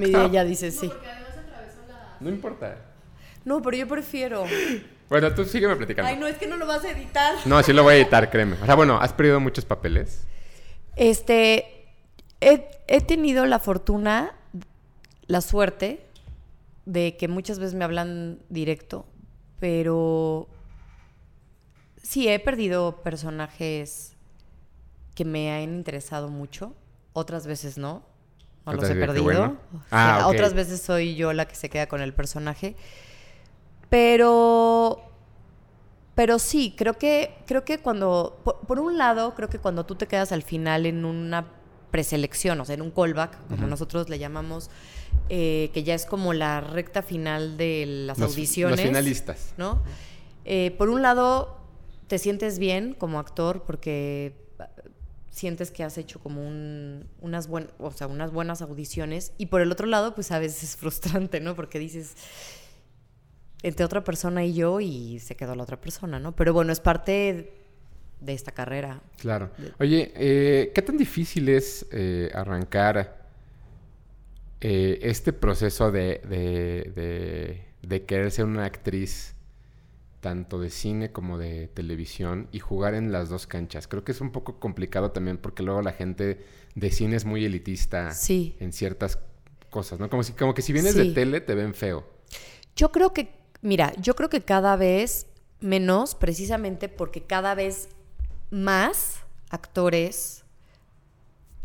Estaba- ella dice sí. No importa. No, pero yo prefiero. Bueno, tú sígueme platicando. Ay, no, es que no lo vas a editar. No, sí lo voy a editar, créeme. O sea, bueno, has perdido muchos papeles. Este, he, he tenido la fortuna, la suerte, de que muchas veces me hablan directo, pero sí he perdido personajes que me han interesado mucho, otras veces no, no los he perdido. bueno. O Ah, sea. Otras veces soy yo la que se queda con el personaje, pero pero sí, creo que, creo que cuando, por, por un lado, creo que cuando tú te quedas al final en una preselección, o sea, en un callback, como nosotros le llamamos, eh, que ya es como la recta final de las Los- audiciones. Los finalistas. ¿no? Eh, por un lado, te sientes bien como actor porque sientes que has hecho como un- unas, buen, o sea, unas buenas audiciones. Y por el otro lado, pues a veces es frustrante, ¿no? Porque dices, entre otra persona y yo, y se quedó la otra persona, ¿no? Pero bueno, es parte de esta carrera. Claro. Oye, eh, ¿qué tan difícil es eh, arrancar eh, este proceso de, de, de- de querer ser una actriz tanto de cine como de televisión y jugar en las dos canchas? Creo que es un poco complicado también porque luego la gente de cine es muy elitista Sí. en ciertas cosas, ¿no? Como, si, como que si vienes de tele te ven feo. Yo creo que, mira, yo creo que cada vez menos, precisamente porque cada vez más actores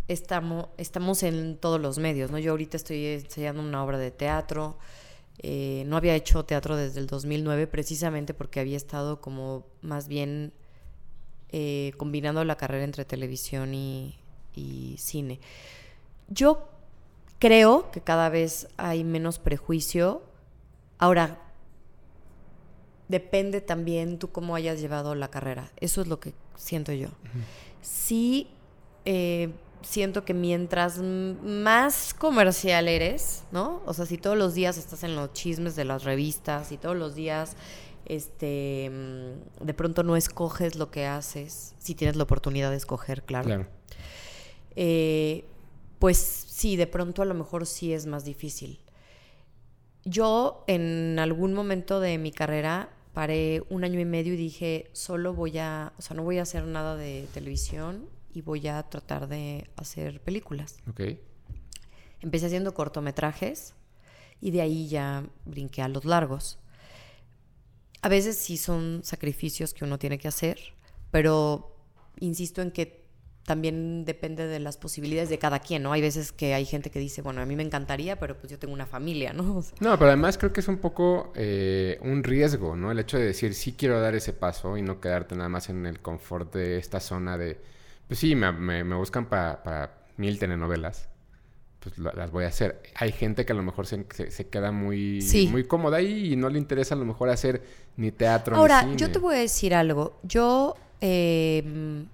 estamos, estamos en todos los medios, ¿no? Yo ahorita estoy ensayando una obra de teatro. Eh, no había hecho teatro desde el 2009 precisamente porque había estado como más bien eh, combinando la carrera entre televisión y, y cine. Yo creo que cada vez hay menos prejuicio. Ahora, depende también tú cómo hayas llevado la carrera. Eso es lo que siento yo. Sí, eh, siento que mientras más comercial eres, ¿no? O sea, si todos los días estás en los chismes de las revistas y todos los días, este, mm, de pronto no escoges lo que haces, si tienes la oportunidad de escoger, claro. Claro. Eh, pues sí, de pronto a lo mejor sí es más difícil. Yo en algún momento de mi carrera paré un año y medio y dije, solo voy a, o sea, no voy a hacer nada de televisión y voy a tratar de hacer películas. Ok. Empecé haciendo cortometrajes y de ahí ya brinqué a los largos. A veces sí son sacrificios que uno tiene que hacer, pero insisto en que también depende de las posibilidades de cada quien, ¿no? Hay veces que hay gente que dice, bueno, a mí me encantaría, pero pues yo tengo una familia, ¿no? O sea, No, pero además creo que es un poco eh, un riesgo, ¿no? El hecho de decir, sí quiero dar ese paso y no quedarte nada más en el confort de esta zona de, pues sí, me, me- me buscan pa- para mil telenovelas, pues la- las voy a hacer. Hay gente que a lo mejor se, se- se queda muy, Sí. muy cómoda ahí y no le interesa a lo mejor hacer ni teatro Ahora, ni cine. yo te voy a decir algo. Yo, eh,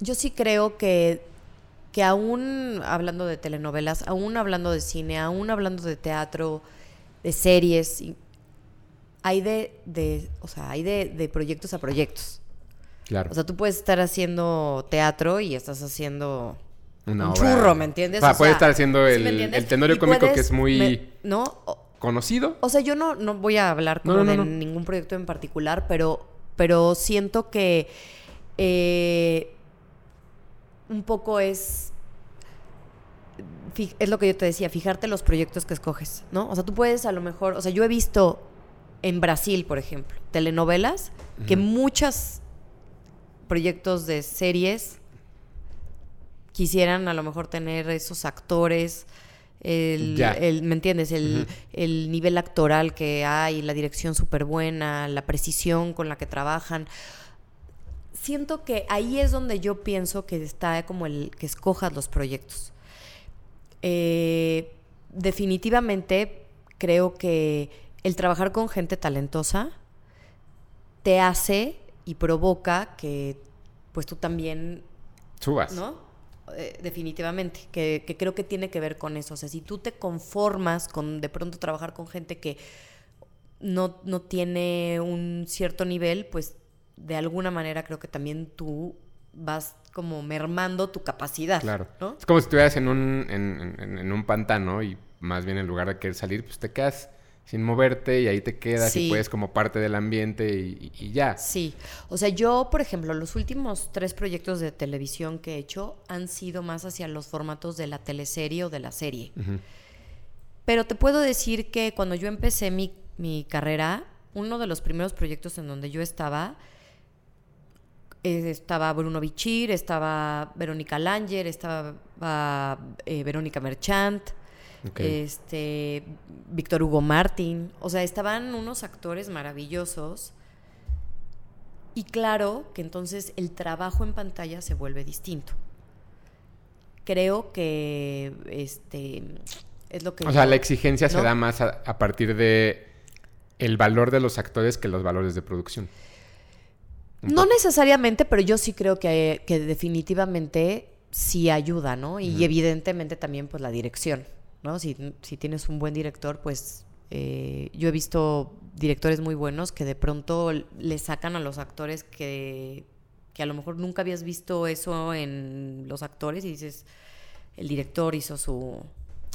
yo sí creo que, que aún hablando de telenovelas, aún hablando de cine, aún hablando de teatro, de series, hay de, de o sea, hay de, de proyectos a proyectos. Claro. O sea, tú puedes estar haciendo teatro y estás haciendo Una un obra- churro, ¿me entiendes? O sea, O puede sea, estar haciendo ¿sí el, tenorio cómico que puedes- es muy me- ¿No? Conocido. o sea, yo no, no voy a hablar como no, de no, ningún proyecto en particular, pero, pero siento que eh, un poco es. Es lo que yo te decía, fijarte los proyectos que escoges, ¿no? O sea, tú puedes a lo mejor. O sea, yo he visto en Brasil, por ejemplo, telenovelas que muchos proyectos de series quisieran a lo mejor tener esos actores, el, ¿me entiendes? El, el nivel actoral que hay, la dirección súper buena, la precisión con la que trabajan. Siento que ahí es donde yo pienso que está como el que escojas los proyectos. Eh, definitivamente creo que el trabajar con gente talentosa te hace y provoca que pues tú también Subas. ¿no? Eh, definitivamente, que, que creo que tiene que ver con eso. O sea, si tú te conformas con de pronto trabajar con gente que no, no tiene un cierto nivel, pues de alguna manera creo que también tú vas como mermando tu capacidad. Claro. ¿no? Es como si estuvieras en un, en, en- en un pantano y más bien en lugar de querer salir, pues te quedas sin moverte y ahí te quedas Sí. y puedes como parte del ambiente y, ya. Sí, o sea, yo, por ejemplo, los últimos tres proyectos de televisión que he hecho han sido más hacia los formatos de la teleserie o de la serie. Pero te puedo decir que cuando yo empecé mi, mi carrera, uno de los primeros proyectos en donde yo estaba, eh, estaba Bruno Bichir, estaba Verónica Langer, estaba eh, Verónica Merchant, Este Víctor Hugo Martín, o sea, estaban unos actores maravillosos. Y claro que entonces el trabajo en pantalla se vuelve distinto. Creo que este es lo que O sea, la exigencia se da más a, a partir de el valor de los actores que los valores de producción. Un No poco. necesariamente, pero yo sí creo que, que definitivamente sí ayuda, ¿no? Y evidentemente también pues la dirección, ¿no? Si, si tienes un buen director, pues eh, yo he visto directores muy buenos que de pronto le sacan a los actores que, que a lo mejor nunca habías visto eso en los actores y dices, el director hizo su...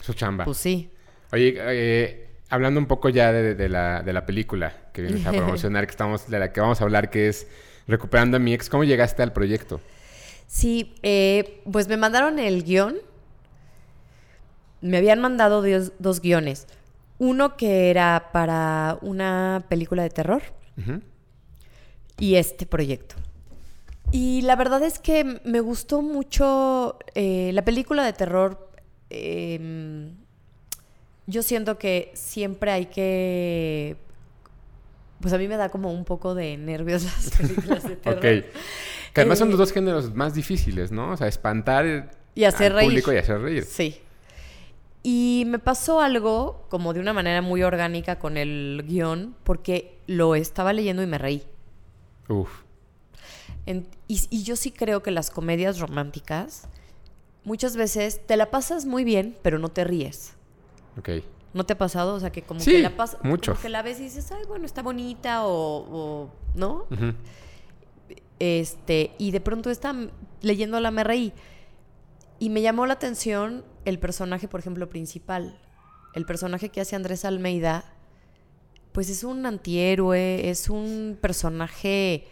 Su chamba. Pues sí. Oye, eh, hablando un poco ya de, de la, de la película que vienes a promocionar, que estamos, de la que vamos a hablar, que es Recuperando a mi ex, ¿cómo llegaste al proyecto? Sí, eh, pues me mandaron el guion. Me habían mandado dios- dos guiones. Uno que era para una película de terror y este proyecto. Y la verdad es que me gustó mucho eh, la película de terror. eh, yo siento que siempre hay que... Pues a mí me da como un poco de nervios las películas de terror. Ok. Que además son Eh, los dos géneros más difíciles, ¿no? O sea, espantar Y hacer al reír. público y hacer reír. Sí. Y me pasó algo como de una manera muy orgánica con el guion, porque lo estaba leyendo y me reí. Uf. En- y, y yo sí creo que las comedias románticas muchas veces te la pasas muy bien, pero no te ríes. Ok. ¿No te ha pasado? O sea, que como Sí, que la pasas... mucho. Como que la ves y dices, ay, bueno, está bonita o... o- ¿No? Este, y de pronto está leyéndola me reí. Y me llamó la atención el personaje, por ejemplo, principal. El personaje que hace Andrés Almeida, pues es un antihéroe, es un personaje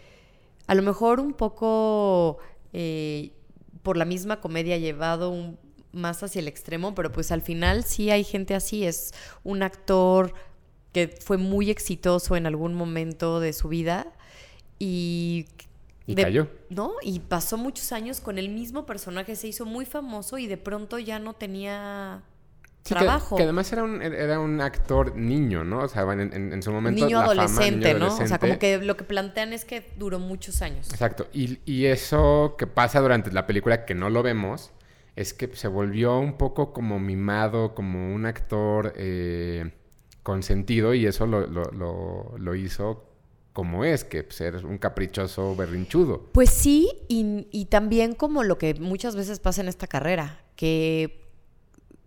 a lo mejor un poco eh, por la misma comedia llevado un- más hacia el extremo, pero pues al final sí hay gente así, es un actor que fue muy exitoso en algún momento de su vida y... Y de- cayó. ¿No? Y pasó muchos años con el mismo personaje, se hizo muy famoso y de pronto ya no tenía Sí, trabajo. Que, además era un, era un actor niño, ¿no? O sea, en, en- en su momento. niño la fama, adolescente, niño ¿no? O sea, como que lo que plantean es que duró muchos años. Exacto. Y, y eso que pasa durante la película, que no lo vemos, es que se volvió un poco como mimado, como un actor eh, consentido, y eso lo, lo- lo- lo hizo como es, que ser un caprichoso berrinchudo. Pues sí, y, y también como lo que muchas veces pasa en esta carrera, que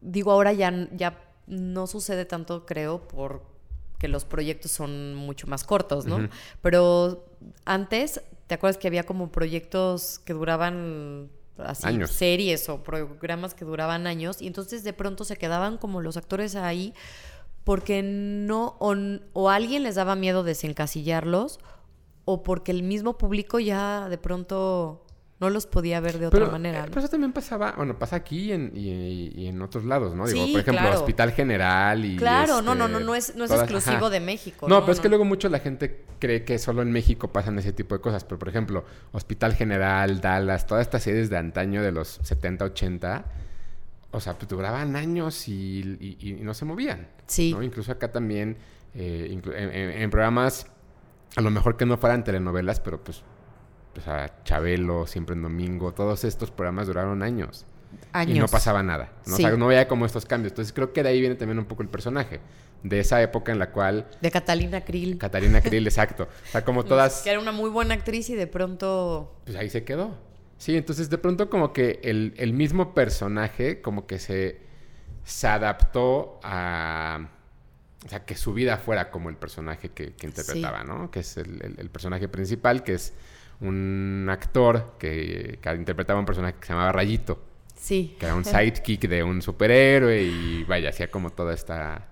digo ahora ya, ya no sucede tanto, creo, porque los proyectos son mucho más cortos, ¿no? Pero antes, ¿te acuerdas que había como proyectos que duraban así, Años. series o programas que duraban años, y entonces de pronto se quedaban como los actores ahí porque no, o, o alguien les daba miedo desencasillarlos, o porque el mismo público ya de pronto no los podía ver de otra Pero, manera. eh, ¿no? pero eso también pasaba, bueno, pasa aquí y en, y- y en otros lados, ¿no? Digo, Sí, por ejemplo, claro. Hospital General y... Claro, no, este, no, no, no es, no es todas- exclusivo ajá. de México. No, pero es que luego mucho la gente cree que solo en México pasan ese tipo de cosas. Pero, por ejemplo, Hospital General, Dallas, todas estas series de antaño de los 70, 80, o sea, pues duraban años y, y- y no se movían. Sí. ¿no? Incluso acá también, eh, inclu- en, en- en programas, a lo mejor que no fueran telenovelas, pero pues, o sea, Chabelo, Siempre en Domingo, todos estos programas duraron años. Años. Y no pasaba nada. ¿no? Sí. O sea, no veía como estos cambios. Entonces creo que de ahí viene también un poco el personaje. De esa época en la cual De Catalina Krill. Catarina Krill, exacto. O sea, como todas, Que era una muy buena actriz y de pronto... pues ahí se quedó. Sí, entonces de pronto como que el, el mismo personaje como que se, se adaptó a... O sea, que su vida fuera como el personaje que, que interpretaba, ¿no? Que es el, el- el personaje principal, que es un actor que, que interpretaba un personaje que se llamaba Rayito. Sí. Que era un sidekick de un superhéroe y vaya, hacía como toda esta...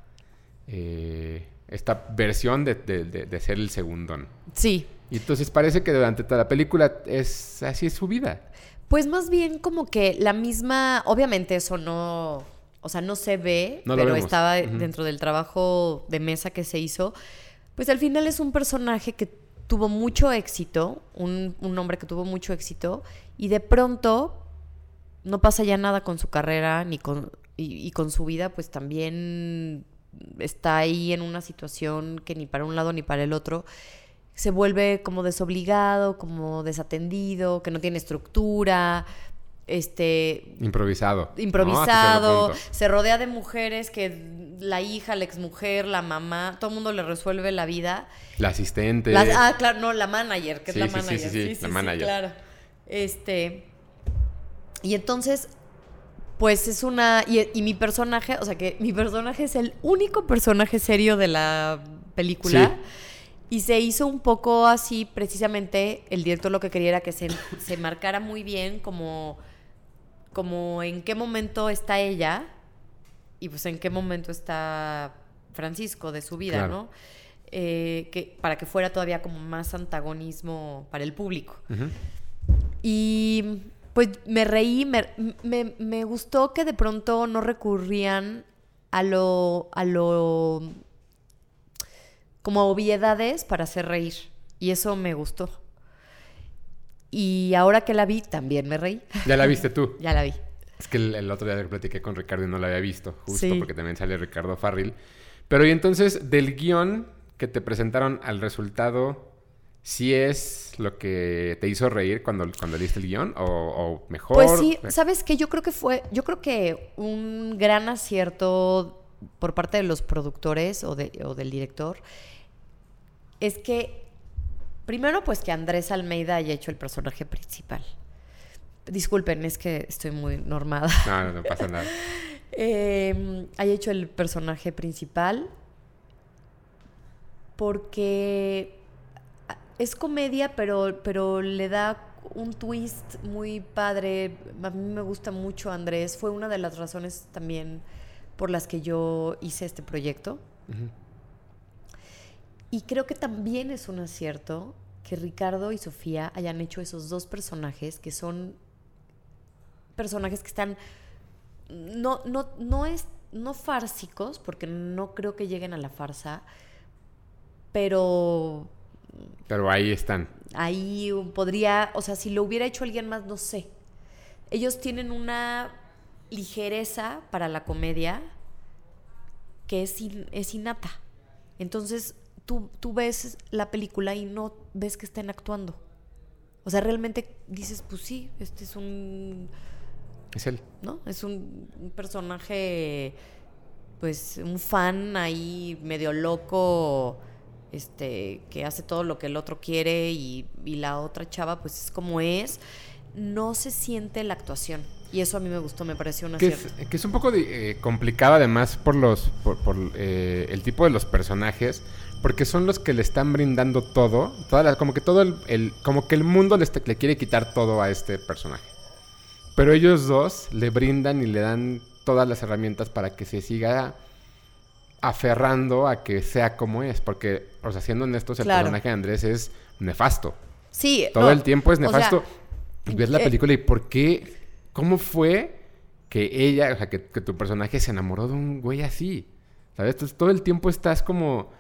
eh, esta versión de, de- de- de ser el segundón. Sí. Y entonces parece que durante toda la película es así es su vida. Pues más bien como que la misma, obviamente eso no, o sea, no se ve, No pero vemos. estaba dentro del trabajo de mesa que se hizo. Pues al final es un personaje que tuvo mucho éxito, un, un hombre que tuvo mucho éxito, y de pronto no pasa ya nada con su carrera ni con, y, y con su vida, pues también está ahí en una situación que ni para un lado ni para el otro se vuelve como desobligado, como desatendido, que no tiene estructura, este Improvisado. improvisado, se rodea de mujeres que la hija, la exmujer, la mamá, todo el mundo le resuelve la vida. La asistente. Las- ah, claro, no, la manager, que Sí, es la sí, sí, manager. sí, sí, la manager. claro. Este. Y entonces, pues es una. Y, y mi personaje, o sea que mi personaje es el único personaje serio de la película. Sí. Y se hizo un poco así, precisamente, el director lo que quería era que se, se marcara muy bien como, como en qué momento está ella y pues en qué momento está Francisco de su vida, Claro. ¿no? Eh, que, para que fuera todavía como más antagonismo para el público. Y pues me reí, me, me- me gustó que de pronto no recurrían a lo, a lo, como obviedades para hacer reír. Y eso me gustó. Y ahora que la vi, también me reí. Ya la viste tú. ya la vi. Es que el, el otro día platiqué con Ricardo y no la había visto, justo Sí. porque también sale Ricardo Farril. Pero y entonces, del guion que te presentaron al resultado, ¿sí es lo que te hizo reír cuando, cuando leíste el guion? ¿O, o mejor? Pues sí, ¿sabes qué? Yo creo que fue, yo creo que un gran acierto por parte de los productores o, de- o del director es que, primero, pues que Andrés Almeida haya hecho el personaje principal. Disculpen, es que estoy muy normada. No, no, no pasa nada. Eh, haya hecho el personaje principal porque es comedia, pero, pero le da un twist muy padre. A mí me gusta mucho Andrés. Fue una de las razones también por las que yo hice este proyecto. Y creo que también es un acierto que Ricardo y Sofía hayan hecho esos dos personajes que son personajes que están no no no es no fársicos porque no creo que lleguen a la farsa pero Pero ahí están. ahí podría, o sea, si lo hubiera hecho alguien más, no sé. Ellos tienen una ligereza para la comedia que es, in- es innata. Entonces, tú, tú ves la película y no ves que estén actuando. O sea, realmente dices, pues sí, este es un, Es él. ¿no? Es un, un personaje, pues, un fan ahí medio loco, este, que hace todo lo que el otro quiere y, y la otra chava, pues, es como es. No se siente la actuación. Y eso a mí me gustó, me pareció un Que es, que es un poco eh, complicado además por los por, por, eh, el tipo de los personajes porque son los que le están brindando todo toda la- como que todo el, el- como que el mundo le, está- le quiere quitar todo a este personaje pero ellos dos le brindan y le dan todas las herramientas para que se siga aferrando a que sea como es porque o sea siendo honestos el Claro. personaje de Andrés es nefasto Sí, todo no, el tiempo es o sea, nefasto. y ves la eh, película y por qué, cómo fue que ella, o sea, que, que tu personaje se enamoró de un güey así. ¿Sabes? Entonces todo el tiempo estás como...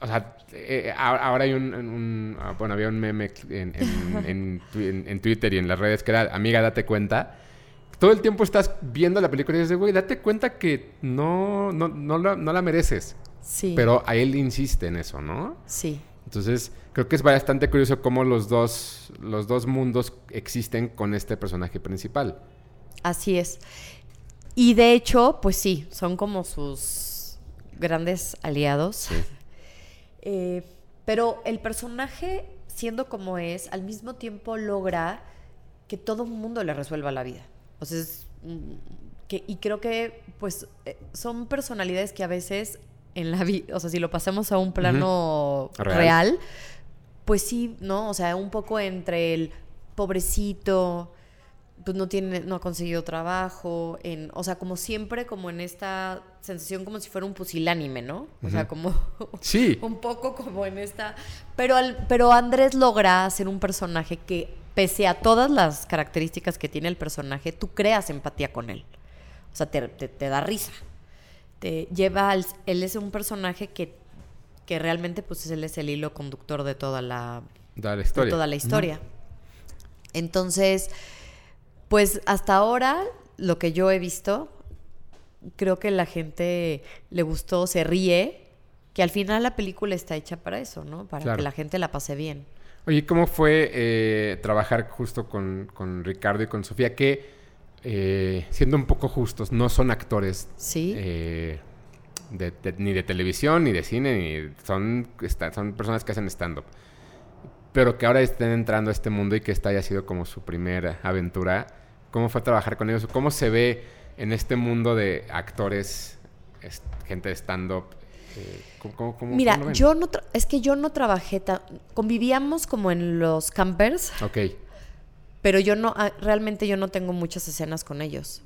O sea, eh, ahora hay un, un- ah, Bueno, había un meme en, en- en twi- en- en Twitter y en las redes que era, amiga, date cuenta. Todo el tiempo estás viendo la película y dices, güey, date cuenta que no, no, no, la, no la mereces. Sí. Pero a él insiste en eso, ¿no? Sí. Entonces, creo que es bastante curioso cómo los dos, los dos mundos existen con este personaje principal. Así es. Y de hecho, pues sí, son como sus grandes aliados. Eh, pero el personaje, siendo como es, al mismo tiempo logra que todo el mundo le resuelva la vida. O sea, es, mm, que, y creo que, pues, eh, son personalidades que a veces en la vida, o sea, si lo pasamos a un plano Real. real, pues sí, ¿no? O sea, un poco entre el pobrecito, pues no tiene, no ha conseguido trabajo, en, o sea, como siempre, como en esta sensación como si fuera un pusilánime, ¿no? O sea, como sí. un poco como en esta, pero al, pero Andrés logra ser un personaje que pese a todas las características que tiene el personaje, tú creas empatía con él. O sea, te, te, da risa. Te lleva al, él es un personaje que, que realmente pues él es el hilo conductor de toda la, la historia. De toda la historia. Entonces, pues hasta ahora, lo que yo he visto, creo que la gente le gustó, se ríe, que al final la película está hecha para eso, ¿no? Para que la gente la pase bien. Oye, ¿cómo fue eh, trabajar justo con, Ricardo y con Sofía? Que, eh, siendo un poco justos, no son actores ¿Sí? Eh, ni de televisión, ni de cine, ni son, son personas que hacen stand-up pero que ahora estén entrando a este mundo y que esta haya sido como su primera aventura. ¿Cómo fue trabajar con ellos? ¿Cómo se ve en este mundo de actores, gente de stand-up? Eh, Mira, yo no es que yo no trabajé tan... Convivíamos como en los campers. Ok. Pero yo no, ah, realmente yo no tengo muchas escenas con ellos.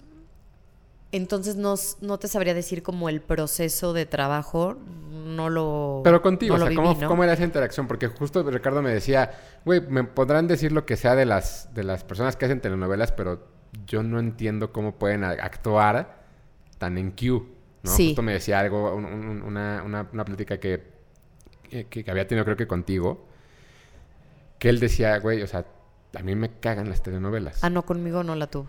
Entonces no, no, te sabría decir como el proceso de trabajo, no lo... Pero contigo, o sea, ¿cómo, era esa interacción? Porque justo Ricardo me decía, güey, me podrán decir lo que sea de las, de las personas que hacen telenovelas, pero yo no entiendo cómo pueden actuar tan en cue, ¿no? Justo me decía algo, una, una, una, plática que, que, había tenido creo que contigo, que él decía, güey, o sea, a mí me cagan las telenovelas. Ah, no, conmigo no la tuvo.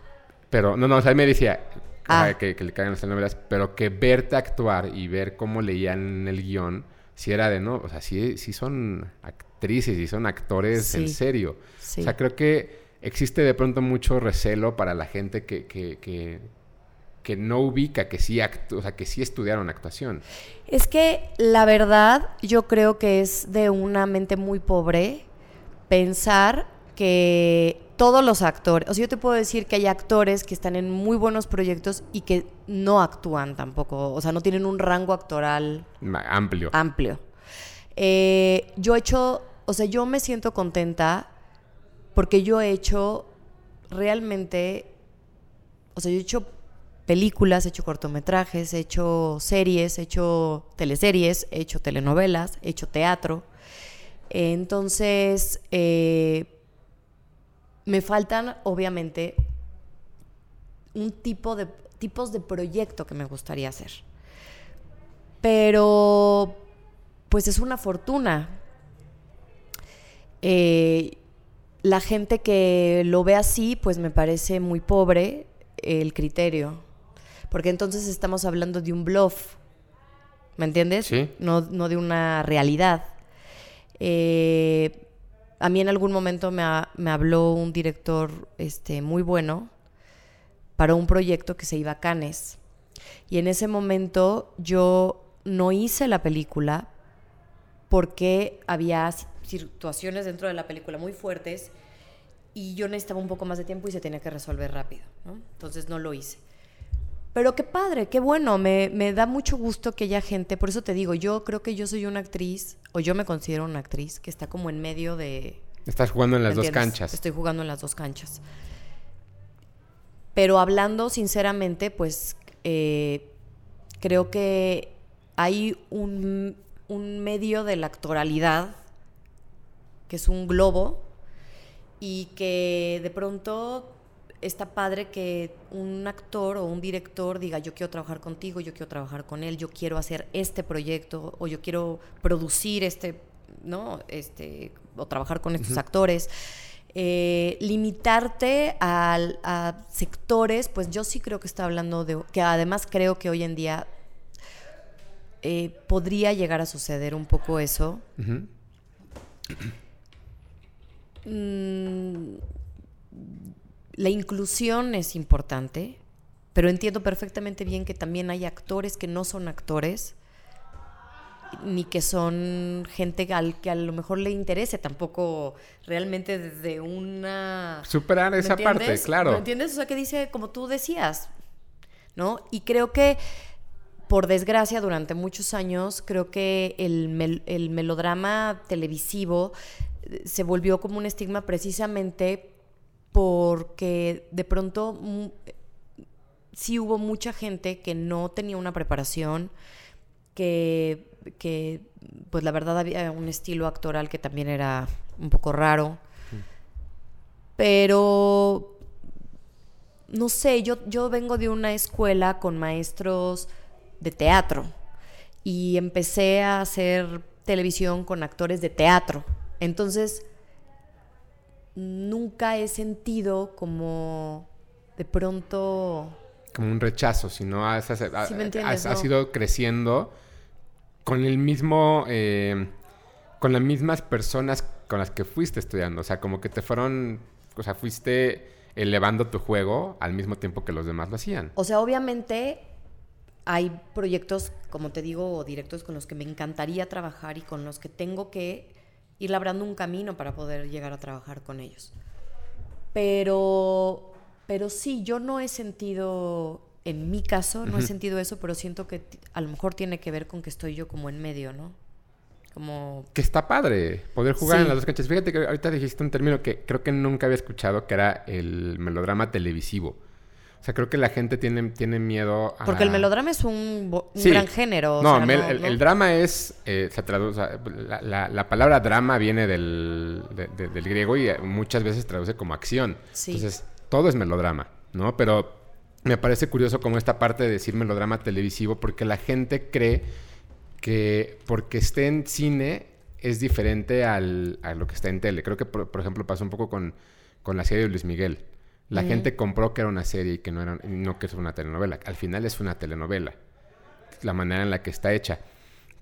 Pero, no, no, o sea, él me decía, Ah. que, le cagan las telenovelas, pero que verte actuar y ver cómo leían el guion, si era de no, o sea, sí, son actrices y son actores en serio. O sea, creo que existe de pronto mucho recelo para la gente que, que, que, no ubica que sí, o sea, que sí estudiaron actuación. Es que la verdad, yo creo que es de una mente muy pobre pensar que todos los actores, o sea, yo te puedo decir que hay actores que están en muy buenos proyectos y que no actúan tampoco, o sea, no tienen un rango actoral amplio. Amplio. Eh, yo he hecho, o sea, yo me siento contenta porque yo he hecho realmente, o sea, yo he hecho películas, he hecho cortometrajes, he hecho series, he hecho teleseries, he hecho telenovelas, he hecho teatro. Entonces, eh, me faltan, obviamente, un tipo de tipos de proyecto que me gustaría hacer. Pero, pues es una fortuna. Eh, la gente que lo ve así, pues me parece muy pobre el criterio. Porque entonces estamos hablando de un bluff. ¿Me entiendes? Sí. No, no de una realidad. Eh, a mí en algún momento me, habló un director este, muy bueno para un proyecto que se iba a Cannes. Y en ese momento yo no hice la película porque había situaciones dentro de la película muy fuertes y yo necesitaba un poco más de tiempo y se tenía que resolver rápido. Entonces no lo hice. Pero qué padre, qué bueno, me, me, da mucho gusto que haya gente, por eso te digo, yo creo que yo soy una actriz, o yo me considero una actriz, que está como en medio de... Estás jugando en las dos canchas. Estoy jugando en las dos canchas. Pero hablando sinceramente, pues eh, creo que hay un, un medio de la actoralidad, que es un globo, y que de pronto está padre que un actor o un director diga, yo quiero trabajar contigo, yo quiero trabajar con él, yo quiero hacer este proyecto o yo quiero producir este, ¿no? Este, o trabajar con estos actores. Eh, limitarte a, sectores, pues yo sí creo que está hablando de, que además creo que hoy en día eh, podría llegar a suceder un poco eso la inclusión es importante, pero entiendo perfectamente bien que también hay actores que no son actores, ni que son gente al que a lo mejor le interese tampoco realmente desde una... Superar esa parte, claro. ¿Me entiendes? O sea, que dice, como tú decías, ¿no? Y creo que, por desgracia, durante muchos años, creo que el, el melodrama televisivo se volvió como un estigma precisamente porque de pronto mm, sí hubo mucha gente que no tenía una preparación, que, que pues la verdad había un estilo actoral que también era un poco raro. Pero no sé, yo, yo vengo de una escuela con maestros de teatro y empecé a hacer televisión con actores de teatro. Entonces, nunca he sentido como de pronto... Como un rechazo, sino has, has, ido creciendo con el mismo... Eh, con las mismas personas con las que fuiste estudiando. O sea, como que te fueron... O sea, fuiste elevando tu juego al mismo tiempo que los demás lo hacían. O sea, obviamente hay proyectos, como te digo, directos con los que me encantaría trabajar y con los que tengo que ir labrando un camino para poder llegar a trabajar con ellos. Pero, pero sí, yo no he sentido, en mi caso, no he sentido eso, pero siento que a lo mejor tiene que ver con que estoy yo como en medio, ¿no? Como... Que está padre poder jugar en las dos canchas. Fíjate que ahorita dijiste un término que creo que nunca había escuchado, que era el melodrama televisivo. O sea, creo que la gente tiene, tiene miedo a... Porque el melodrama es un, gran género. no, el, drama es... Eh, se traduce... La, la, palabra drama viene del, del, griego y muchas veces traduce como acción. Entonces, todo es melodrama, ¿no? Pero me parece curioso como esta parte de decir melodrama televisivo porque la gente cree que porque esté en cine es diferente al, a lo que está en tele. Creo que, por, por ejemplo, pasó un poco con, con la serie de Luis Miguel. La gente compró que era una serie y que no, era, no que es una telenovela. Al final es una telenovela, la manera en la que está hecha.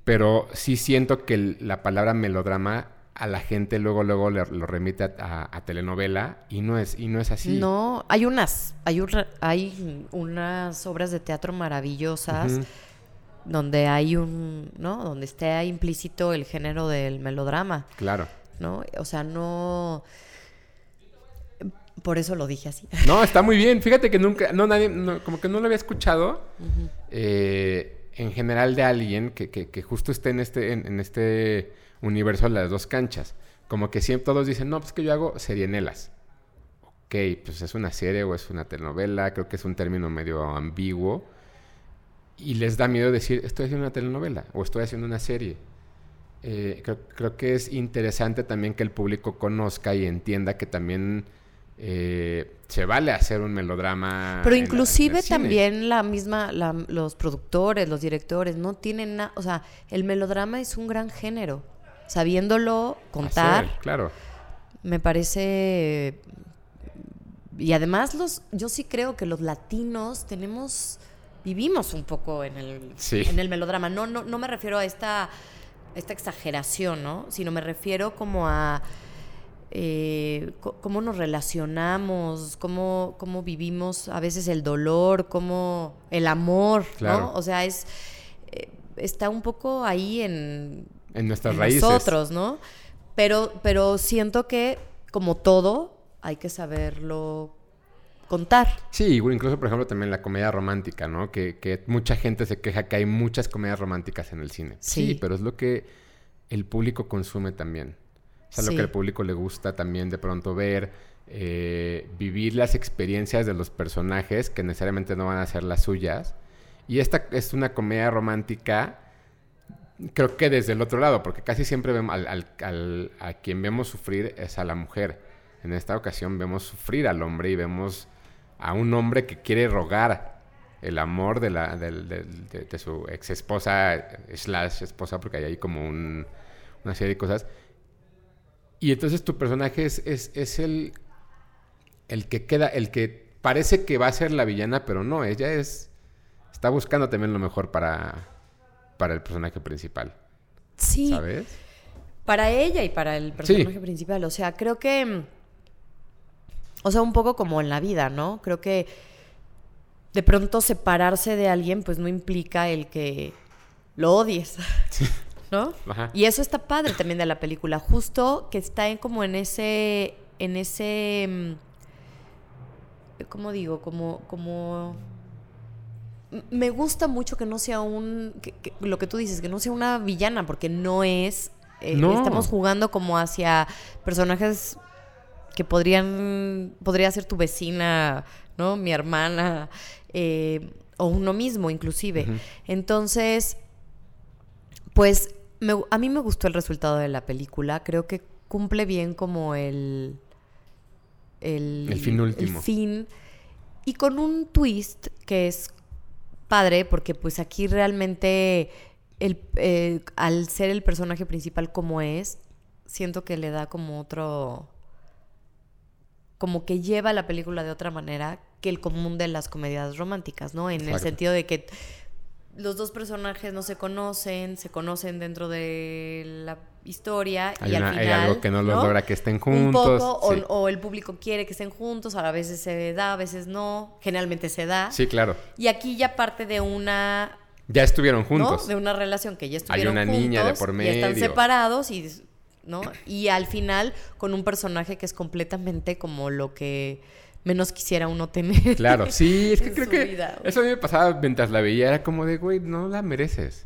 Pero sí siento que la palabra melodrama a la gente luego luego lo remite a, telenovela y no es y no es así. No, hay unas hay hay unas obras de teatro maravillosas donde hay un, ¿no? Donde esté implícito el género del melodrama. Claro. ¿No? O sea, no por eso lo dije así. No, está muy bien. Fíjate que nunca, no, nadie, como que no lo había escuchado eh, en general de alguien que, que, justo esté en este, en, este universo de las dos canchas. Como que siempre todos dicen, no, pues que yo hago serienelas. Ok, pues es una serie o es una telenovela, creo que es un término medio ambiguo. Y les da miedo decir, estoy haciendo una telenovela o estoy haciendo una serie. Eh, creo, creo que es interesante también que el público conozca y entienda que también eh, se vale hacer un melodrama. Pero inclusive también la misma, los productores, los directores, no tienen nada, o sea, el melodrama es un gran género. Sabiéndolo contar. claro. Me parece... Y además los, yo sí creo que los latinos tenemos, vivimos un poco en el, en el melodrama. No, no, no me refiero a esta, esta exageración, ¿no? Sino me refiero como a eh, cómo nos relacionamos, cómo, cómo vivimos a veces el dolor, cómo el amor, ¿no? O sea, es eh, está un poco ahí en, en nuestras raíces. Nosotros, ¿no? Pero, pero siento que, como todo, hay que saberlo contar. Sí, incluso por ejemplo también la comedia romántica, ¿no? Que, que mucha gente se queja que hay muchas comedias románticas en el cine. sí, pero es lo que el público consume también. Es lo que al público le gusta también de pronto ver, eh, vivir las experiencias de los personajes que necesariamente no van a ser las suyas. Y esta es una comedia romántica, creo que desde el otro lado, porque casi siempre vemos al, a quien vemos sufrir es a la mujer. En esta ocasión vemos sufrir al hombre y vemos a un hombre que quiere rogar el amor de, la, de, su ex esposa, slash esposa, porque hay ahí como una serie de cosas y entonces tu personaje es, es, el, el que queda, el que parece que va a ser la villana, pero no, ella es. Está buscando también lo mejor para, para el personaje principal. Sí. ¿Sabes? Para ella y para el personaje principal. O sea, creo que. O sea, un poco como en la vida, ¿no? Creo que de pronto separarse de alguien, pues no implica el que lo odies. Sí. ¿No? Y eso está padre también de la película, justo que está en como en ese, en ese, mm, ¿cómo digo? Como, como, me gusta mucho que no sea un, lo que tú dices, que no sea una villana, porque no es eh, No. estamos jugando como hacia personajes que podrían, podría ser tu vecina, ¿no? Mi hermana, eh, o uno mismo inclusive. Entonces, pues me- a mí me gustó el resultado de la película. Creo que cumple bien como el... El, El fin último. el fin. Y con un twist que es padre, porque pues aquí realmente, el, eh, al ser el personaje principal como es, siento que le da como otro... Como que lleva la película de otra manera que el común de las comedias románticas, ¿no? En el sentido de que los dos personajes no se conocen, se conocen dentro de la historia Hay, y una- al hay final algo que no los logra que estén juntos. un poco o, sí. o el público quiere que estén juntos, a veces se da, a veces no, generalmente se da. Sí, claro. Y aquí ya parte de una, Ya estuvieron ¿no? juntos. De una relación que ya estuvieron una juntos niña de por y están medio. separados y ¿no? Y al final con un personaje que es completamente como lo que menos quisiera uno tener. Claro, sí, es que creo que vida. eso a mí me pasaba mientras la veía, era como de, güey, no la mereces.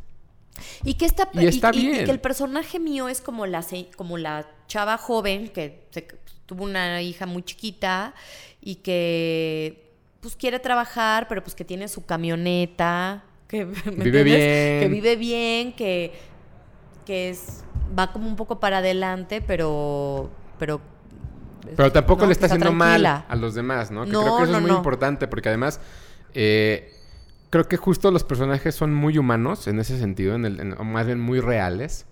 Y que está, Y está y- y bien. que el personaje mío es como la, como la chava joven que se- tuvo una hija muy chiquita y que pues quiere trabajar, pero pues que tiene su camioneta, que ¿me Vive bien. que vive bien, que, que es va como un poco para adelante, pero pero Pero tampoco no, le está que haciendo mal a los demás, ¿no? Que No, creo que eso no, es muy importante porque además eh, creo que justo los personajes son muy humanos en ese sentido, en el, en- o más bien muy reales,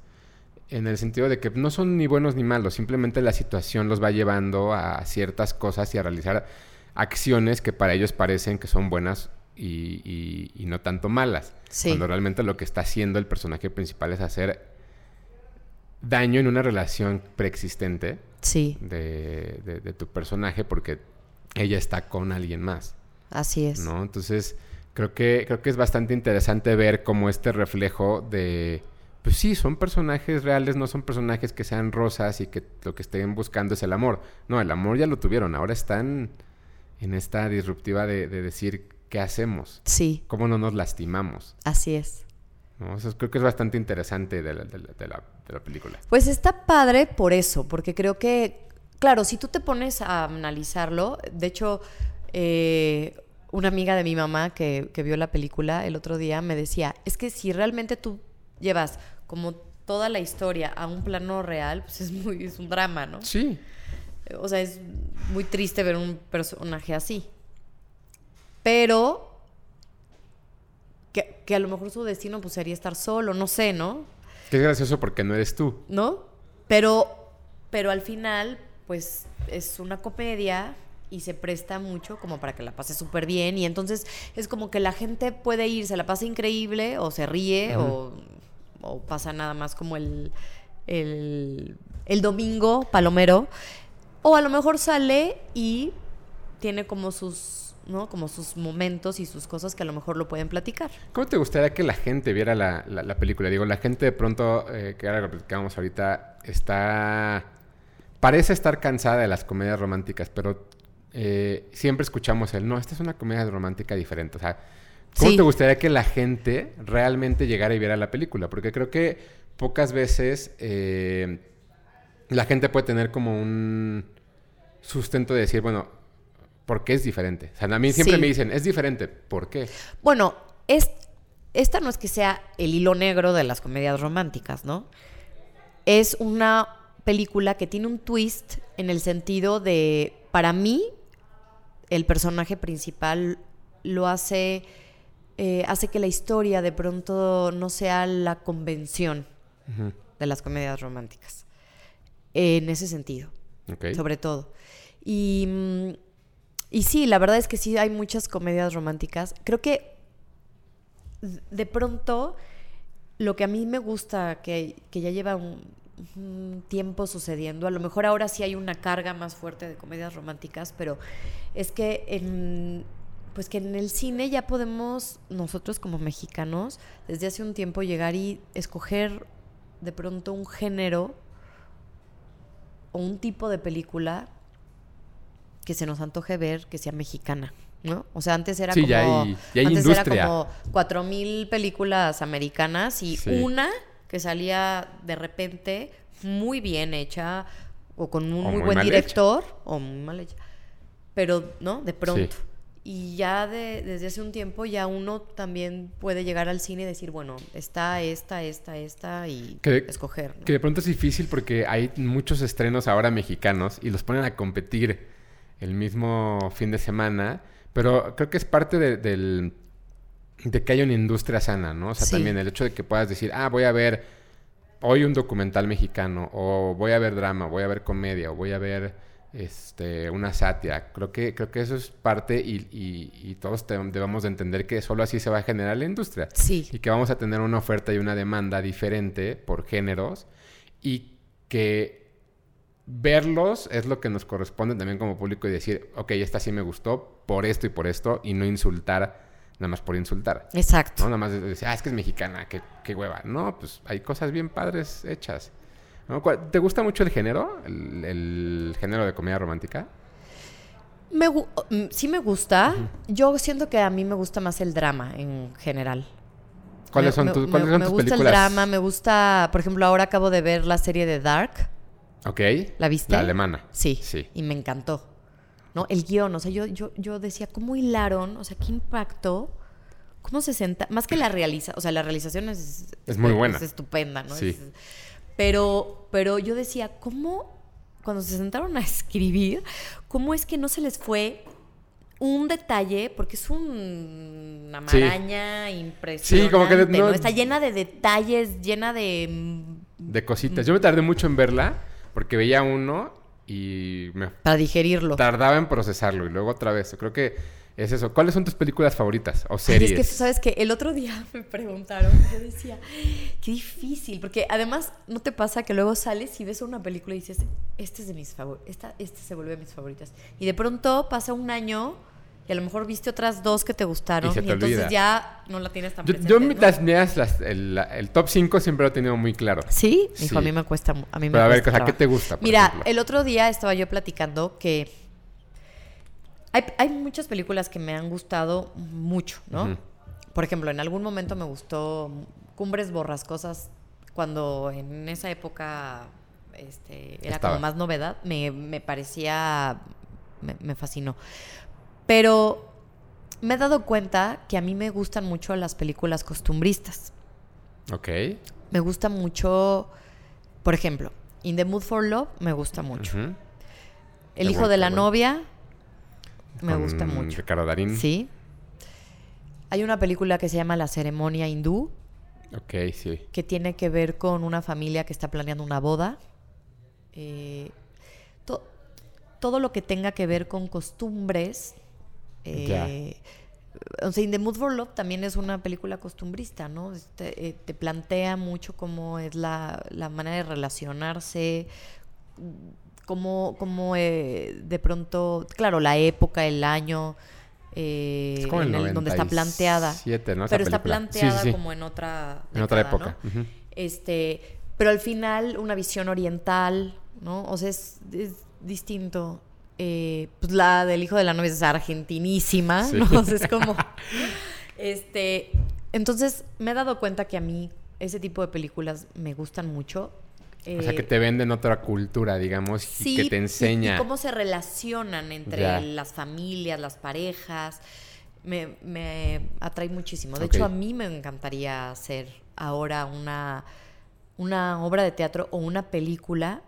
en el sentido de que no son ni buenos ni malos, simplemente la situación los va llevando a ciertas cosas y a realizar acciones que para ellos parecen que son buenas y, y- y no tanto malas. Sí. Cuando realmente lo que está haciendo el personaje principal es hacer daño en una relación preexistente sí, de, de- de tu personaje porque ella está con alguien más, así es. ¿no? Entonces, creo que, creo que es bastante interesante ver cómo este reflejo de... Pues sí, son personajes reales, no son personajes que sean rosas y que lo que estén buscando es el amor. No, el amor ya lo tuvieron, ahora están en esta disruptiva de, de decir, ¿qué hacemos? Sí, ¿Cómo no nos lastimamos? así es. ¿No? Creo que es bastante interesante de la, de la- de la- de la película. Pues está padre por eso, porque creo que, claro, si tú te pones a analizarlo, de hecho, eh, una amiga de mi mamá que, que vio la película el otro día me decía, es que si realmente tú llevas como toda la historia a un plano real, pues es muy, es un drama, ¿no? Sí, O sea, es muy triste ver un personaje así. Pero que, que a lo mejor su destino pues sería estar solo, no sé, ¿no? Que es gracioso porque no eres tú. ¿no? Pero, pero al final, pues es una comedia y se presta mucho como para que la pase súper bien y entonces es como que la gente puede ir, se la pasa increíble o se ríe o, o pasa nada más como el, el, el domingo palomero o a lo mejor sale y tiene como sus, ¿no? Como sus momentos y sus cosas que a lo mejor lo pueden platicar. ¿Cómo te gustaría que la gente viera la, la- la película? Digo, la gente de pronto, eh, que ahora lo platicábamos ahorita, está... Parece estar cansada de las comedias románticas, pero eh, siempre escuchamos el, no, esta es una comedia romántica diferente. O sea, ¿cómo Sí. te gustaría que la gente realmente llegara y viera la película? Porque creo que pocas veces eh, la gente puede tener como un sustento de decir, bueno, ¿por qué es diferente? O sea, a mí siempre Sí. me dicen, es diferente, ¿por qué? Bueno, es, esta no es que sea el hilo negro de las comedias románticas, ¿no? Es una película que tiene un twist en el sentido de, para mí, el personaje principal lo hace, eh, hace que la historia de pronto no sea la convención de las comedias románticas. En ese sentido sobre todo. Y, mm, y sí, la verdad es que sí hay muchas comedias románticas. Creo que de pronto lo que a mí me gusta, que, que ya lleva un, tiempo sucediendo, a lo mejor ahora sí hay una carga más fuerte de comedias románticas, pero es que en, pues que en el cine ya podemos nosotros como mexicanos desde hace un tiempo llegar y escoger de pronto un género o un tipo de película que se nos antoje ver que sea mexicana, ¿no? O sea, antes era Sí, como ya hay- ya hay antes industria. era como cuatro mil películas americanas y Sí. una que salía de repente muy bien hecha o con un O muy, muy buen director o muy mal hecha. Pero, ¿no? De pronto. Sí. Y ya de- desde hace un tiempo ya uno también puede llegar al cine y decir, bueno, está esta, esta, esta y Que- escoger. ¿no? Que de pronto es difícil porque hay muchos estrenos ahora mexicanos y los ponen a competir el mismo fin de semana, pero creo que es parte de, del, de que haya una industria sana, ¿no? O sea, Sí. también el hecho de que puedas decir, ah, voy a ver hoy un documental mexicano, o voy a ver drama, voy a ver comedia, o voy a ver este, una sátira. Creo que, creo que eso es parte y, y- y todos te- debemos de entender que solo así se va a generar la industria Sí. y que vamos a tener una oferta y una demanda diferente por géneros y que verlos es lo que nos corresponde también como público y decir, ok, esta sí me gustó por esto y por esto y no insultar nada más por insultar. Exacto. ¿no? Nada más decir, ah, es que es mexicana, qué, qué hueva. No, pues hay cosas bien padres hechas. ¿no? ¿Cuál- ¿Te gusta mucho el género? ¿El, el género de comedia romántica? Me mm, sí me gusta. Yo siento que a mí me gusta más el drama en general. ¿Cuáles Me- son, tus- me- ¿cuáles son me tus gusta películas? el drama, me gusta, por ejemplo, ahora acabo de ver la serie de Dark. Ok. ¿La viste? La alemana. Sí. Sí. Y me encantó. ¿No? El guion, o sea, yo, yo, yo decía, ¿cómo hilaron? O sea, ¿qué impacto? ¿Cómo se senta? Más que la realiza, o sea, la realización es, Es muy buena. Es estupenda, ¿no? Sí. Es- pero, pero yo decía, ¿cómo cuando se sentaron a escribir, cómo es que no se les fue un detalle? Porque es un- una Sí. maraña impresionante. Sí, como que no- ¿no? Está llena de detalles, llena de mm, De cositas. Yo me tardé mucho en verla porque veía uno y me para digerirlo. tardaba en procesarlo y luego otra vez. Creo que es eso. ¿Cuáles son tus películas favoritas o Ay, series? es que, ¿sabes que El otro día me preguntaron, yo decía, qué difícil, porque además, ¿no te pasa que luego sales y ves una película y dices, este es de mis favoritas, esta, este se vuelve de mis favoritas? Y de pronto pasa un año y a lo mejor viste otras dos que te gustaron Y y, se te entonces olvida. ya no la tienes tan Yo, presente. yo ¿no? las mías, las- el, la- el top 5 siempre lo he tenido muy claro. Sí, hijo, Sí. a mí me cuesta, a mí me Pero a ver, ¿qué te gusta, por Mira, ejemplo? el otro día estaba yo platicando que hay, hay muchas películas que me han gustado mucho, ¿no? Por ejemplo, en algún momento me gustó Cumbres Borrascosas cuando en esa época este, era Estaba. como más novedad. Me, me parecía, me, me fascinó. Pero me he dado cuenta que a mí me gustan mucho las películas costumbristas. Ok. Me gusta mucho, por ejemplo, In the Mood for Love me gusta mucho. El hijo bueno, de la bueno. novia me Con gusta mucho. Ricardo Darín. Sí. Hay una película que se llama La ceremonia hindú, Ok, sí. que tiene que ver con una familia que está planeando una boda. Eh, to- todo lo que tenga que ver con costumbres. Eh, o sea, In the Mood for Love también es una película costumbrista, ¿no? Este, eh, te plantea mucho cómo es la, la manera de relacionarse, cómo, cómo eh, de pronto, claro, la época, el año, eh, Es como el en el- donde está planteada. 97, ¿no? Esa Pero está película. Sí, sí, planteada como en otra En otra época. Este, pero al final una visión oriental, ¿no? O sea, es, es distinto. Eh, pues la del hijo de la novia es argentinísima, Sí. ¿no? O sea, es como... Este, entonces me he dado cuenta que a mí ese tipo de películas me gustan mucho. O sea, Eh, que te venden otra cultura, digamos, sí, y que te enseña. Y, cómo se relacionan entre Ya. las familias, las parejas. Me, me atrae muchísimo. De hecho, a mí me encantaría hacer ahora una, una obra de teatro o una película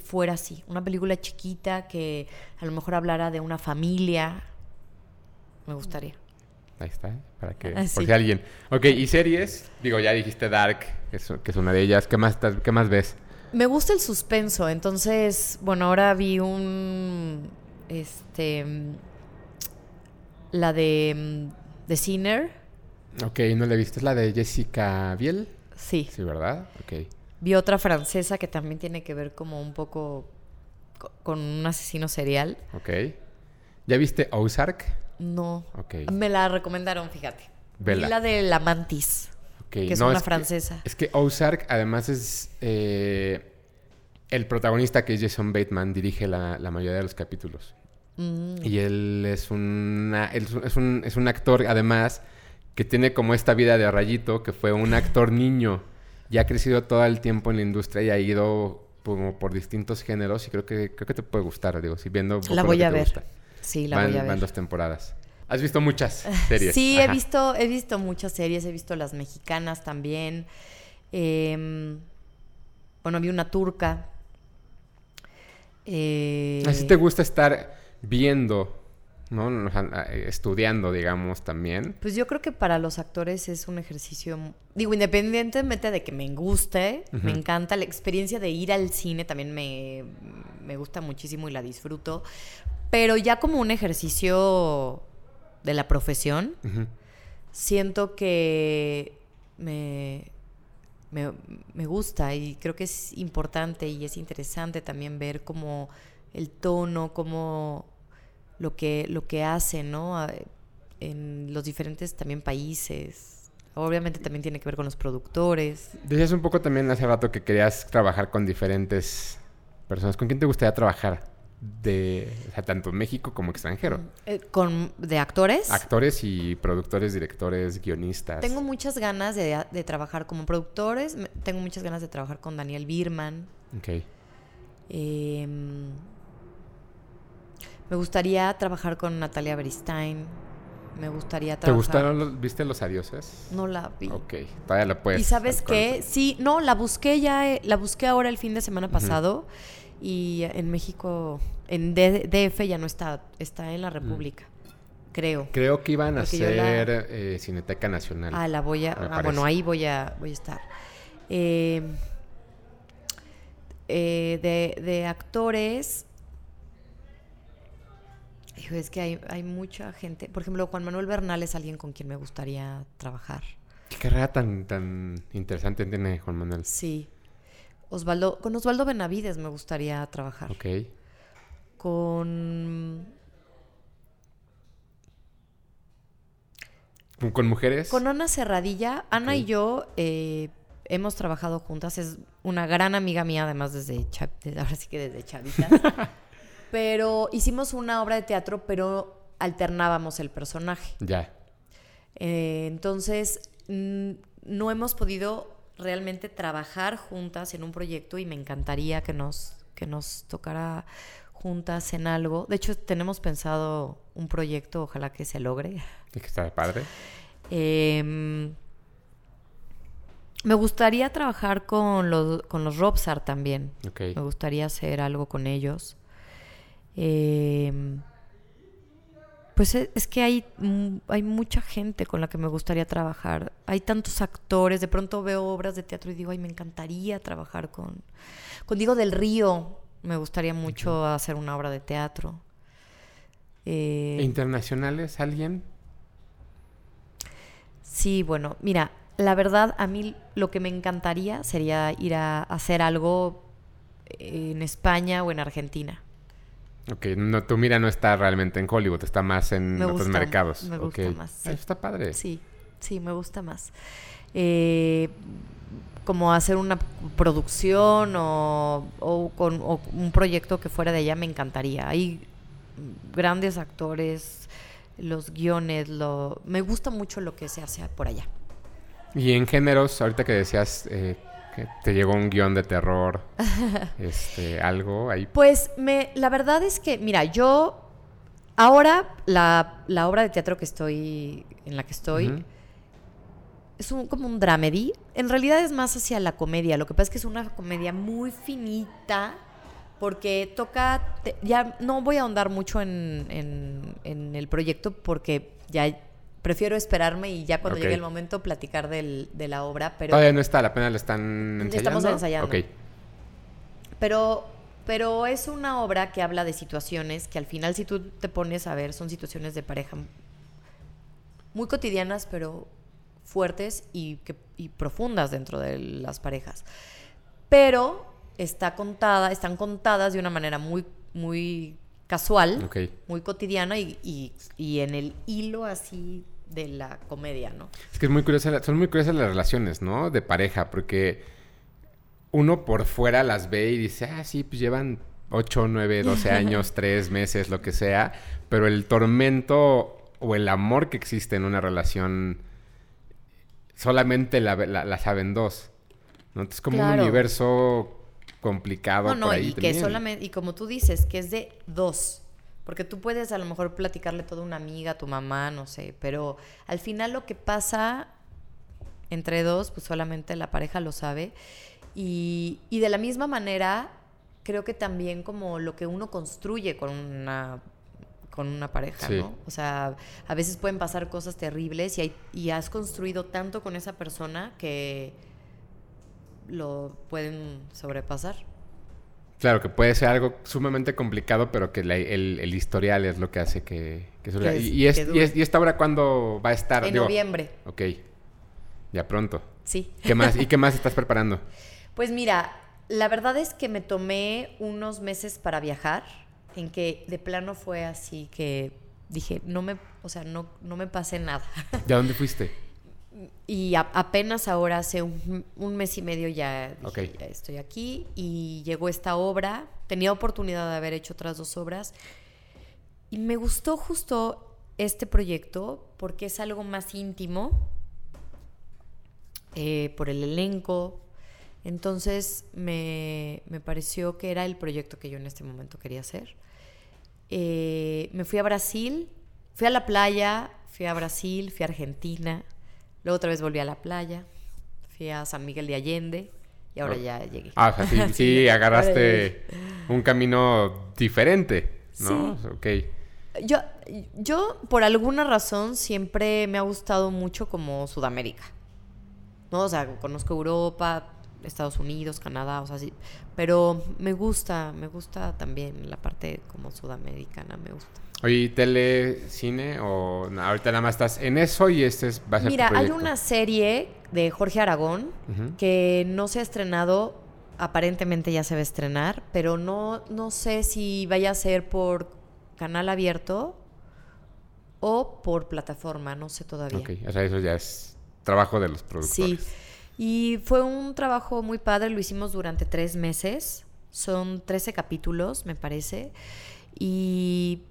que, fuera así. Una película chiquita que a lo mejor hablara de una familia. Me gustaría. Ahí está, ¿eh? para que, Ah, por sí. si alguien. Ok, y series, digo, ya dijiste Dark, que es, que es una de ellas. ¿Qué más, ¿Qué más ves? Me gusta el suspenso, entonces, bueno, ahora vi un, este, la de mm, The Sinner, Ok, no la he visto. ¿Es la de Jessica Biel? sí. Sí, ¿verdad? Ok. Vi otra francesa que también tiene que ver como un poco co- con un asesino serial. Ok. ¿Ya viste Ozark? No, Ok. me la recomendaron, fíjate. Vela. Vi la de La Mantis, ok. que es No, una francesa. es que Ozark, además, es. eh, el protagonista, que es Jason Bateman, dirige la, la mayoría de los capítulos. Mm, Y él es, una, él es un- es un, es un actor, además, que tiene como esta vida de rayito, que fue un actor niño. Ya ha crecido todo el tiempo en la industria y ha ido como por distintos géneros y creo que creo que te puede gustar, digo, si viendo La voy a ver. gusta. Sí, la van, voy a ver. van dos temporadas. ¿Has visto muchas series? Sí, he visto, he visto muchas series, he visto las mexicanas también. Em, bueno, vi una turca. Eh, Así te gusta estar viendo, ¿no? O sea, estudiando, digamos, también. Pues yo creo que para los actores es un ejercicio, digo, independientemente de que me guste, me encanta la experiencia de ir al cine, también me, me gusta muchísimo y la disfruto, pero ya como un ejercicio de la profesión, siento que me, me, me gusta y creo que es importante y es interesante también ver como el tono, como lo que, lo que hacen, ¿no? En los diferentes también países. Obviamente también tiene que ver con los productores. Decías un poco también hace rato que querías trabajar con diferentes personas. ¿Con quién te gustaría trabajar? De, o sea, tanto en México como extranjero. Eh, con, de actores. Actores y productores, directores, guionistas. Tengo muchas ganas de, de trabajar como productores. Tengo muchas ganas de trabajar con Daniel Birman. Ok. Eh, me gustaría trabajar con Natalia Beristain. Me gustaría ¿Te trabajar. gustaron los, viste los adioses? No la vi. Ok, todavía la puedes. y sabes qué, sí, no, la busqué ya, eh, la busqué ahora el fin de semana pasado y en México, en D- DF ya no está, está en la República, creo. Creo que iban a yo la- ser eh, Cineteca Nacional. Ah, la voy a, ah, bueno, ahí voy a, voy a estar. Eh, eh, de, de actores, hijo, es que hay, hay mucha gente. Por ejemplo, Juan Manuel Bernal es alguien con quien me gustaría trabajar. Qué carrera tan, tan interesante tiene Juan Manuel. Sí. Osvaldo, con Osvaldo Benavides me gustaría trabajar. Ok. Con, ¿Con, mujeres? con Ana Serradilla. Ana y yo eh, hemos trabajado juntas. Es una gran amiga mía, además desde, cha- ahora sí que desde chavita. pero hicimos una obra de teatro, pero alternábamos el personaje. Ya. Eh, entonces, mm, no hemos podido realmente trabajar juntas en un proyecto y me encantaría que nos, que nos tocara juntas en algo. De hecho, tenemos pensado un proyecto, ojalá que se logre. Es que está padre. Em, me gustaría trabajar con los, con los Robsar también. Ok. Me gustaría hacer algo con ellos. Em, pues e- es que hay, mm, hay mucha gente con la que me gustaría trabajar. Hay tantos actores. De pronto veo obras de teatro y digo, ay, me encantaría trabajar con, con Diego del Río. Me gustaría mucho hacer una obra de teatro. Eh, ¿E ¿Internacionales? ¿Alguien? Sí, bueno, mira, la verdad a mí lo que me encantaría sería ir a hacer algo en España o en Argentina. Ok, no, tu mira no está realmente en Hollywood, está más en Me otros gusta, mercados. me gusta más, Ah, está padre. Sí, sí, me gusta más. Eh, como hacer una producción o, o con o un proyecto que fuera de allá me encantaría. Hay grandes actores, los guiones, lo, me gusta mucho lo que se hace por allá. Y en géneros, ahorita que decías eh, te llegó un guion de terror, este, algo ahí. Pues me, la verdad es que, mira, yo ahora la, la obra de teatro que estoy, en la que estoy, es un, como un dramedy. En realidad es más hacia la comedia. Lo que pasa es que es una comedia muy finita porque toca... te- ya no voy a ahondar mucho en, en- en el proyecto porque ya prefiero esperarme y ya cuando llegue el momento platicar del- de la obra. Pero Todavía no está, la pena la están ensayando. Estamos ensayando. Ok. Pero, pero es una obra que habla de situaciones que al final, si tú te pones a ver, son situaciones de pareja muy cotidianas, pero fuertes y, que- y profundas dentro de las parejas. Pero está contada, están contadas de una manera muy, muy casual, muy cotidiana y, y- y en el hilo así de la comedia, ¿no? Es que es muy curiosa, son muy curiosas las relaciones, ¿no? De pareja, porque uno por fuera las ve y dice, ah, sí, pues llevan 8, 9, 12 años, 3 meses, lo que sea, pero el tormento o el amor que existe en una relación solamente la, la- la saben dos. ¿no? Es como un universo complicado. No, no, y que solamente, y como tú dices, que es de dos. Porque tú puedes a lo mejor platicarle toda una amiga, a tu mamá, no sé, pero al final lo que pasa entre dos, pues solamente la pareja lo sabe. Y, y de la misma manera, creo que también como lo que uno construye con una con una pareja, ¿no? O sea, a veces pueden pasar cosas terribles y, y has construido tanto con esa persona que lo pueden sobrepasar. Claro, que puede ser algo sumamente complicado, pero que el, historial es lo que hace que... que, y, y, esta obra cuándo va a estar? En noviembre. Ok, ya pronto. Sí. ¿Qué más? ¿Y qué más estás preparando? Pues mira, la verdad es que me tomé unos meses para viajar, en que de plano fue así que dije, no me, o sea, no, no me pasé nada. ¿Y a dónde fuiste? Y apenas ahora, hace un, mes y medio ya, estoy aquí y llegó esta obra. Tenía oportunidad de haber hecho otras dos obras. Y me gustó justo este proyecto porque es algo más íntimo eh, por el elenco. Entonces me, pareció que era el proyecto que yo en este momento quería hacer. Eh, me fui a Brasil, fui a la playa, fui a Brasil, fui a Argentina Luego otra vez volví a la playa, fui a San Miguel de Allende y ahora ya llegué. Ah, o sea, sí, agarraste un camino diferente, ¿no? Sí. Ok. Yo, yo, por alguna razón, siempre me ha gustado mucho como Sudamérica. ¿No? O sea, conozco Europa, Estados Unidos, Canadá, o sea, sí. Pero me gusta, me gusta también la parte como sudamericana, me gusta. Oye, tele, cine o ahorita nada más estás en eso y este es, va a ser Mira, hay una serie de Jorge Aragón que no se ha estrenado, aparentemente ya se va a estrenar, pero no, no sé si vaya a ser por canal abierto o por plataforma, no sé todavía. Ok, o sea, eso ya es trabajo de los productores. Sí, y fue un trabajo muy padre, lo hicimos durante tres meses, son 13 capítulos, me parece, y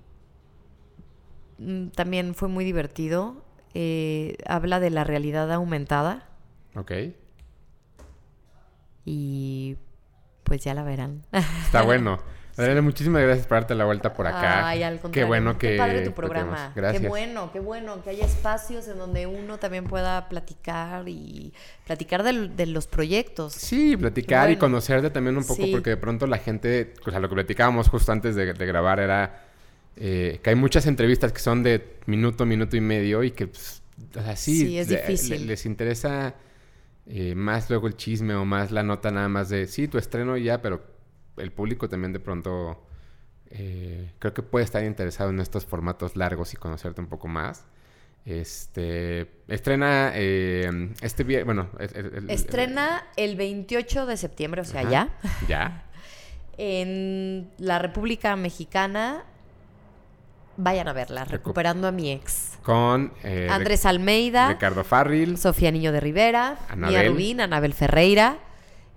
también fue muy divertido. Eh, habla de la realidad aumentada. Ok. Y pues ya la verán. Está bueno. Adriana, muchísimas gracias por darte la vuelta por acá. Ay, al Qué bueno que. Qué padre tu programa. Gracias. Qué bueno, qué bueno. Que haya espacios en donde uno también pueda platicar y platicar de, los proyectos. Sí, platicar y conocerte también un poco, porque de pronto la gente, o sea, lo que platicábamos justo antes de grabar era eh, que hay muchas entrevistas que son de minuto, minuto y medio y que, pues, sí, es difícil. les interesa eh, más luego el chisme o más la nota nada más de, sí, tu estreno ya, pero el público también de pronto eh, creo que puede estar interesado en estos formatos largos y conocerte un poco más. Este estrena este bueno, estrena el 28 de septiembre, o sea, ya. Ya. en la República Mexicana Vayan a verla, Recuperando a mi ex. Con eh, Andrés Almeida, Ricardo Farril, Sofía Niño de Rivera, Mía Rubín, Anabel Ferreira,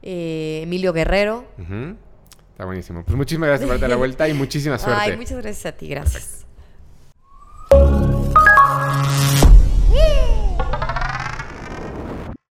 eh, Emilio Guerrero. Está buenísimo. Pues muchísimas gracias por darte la vuelta y muchísima suerte. Ay, muchas gracias a ti, gracias.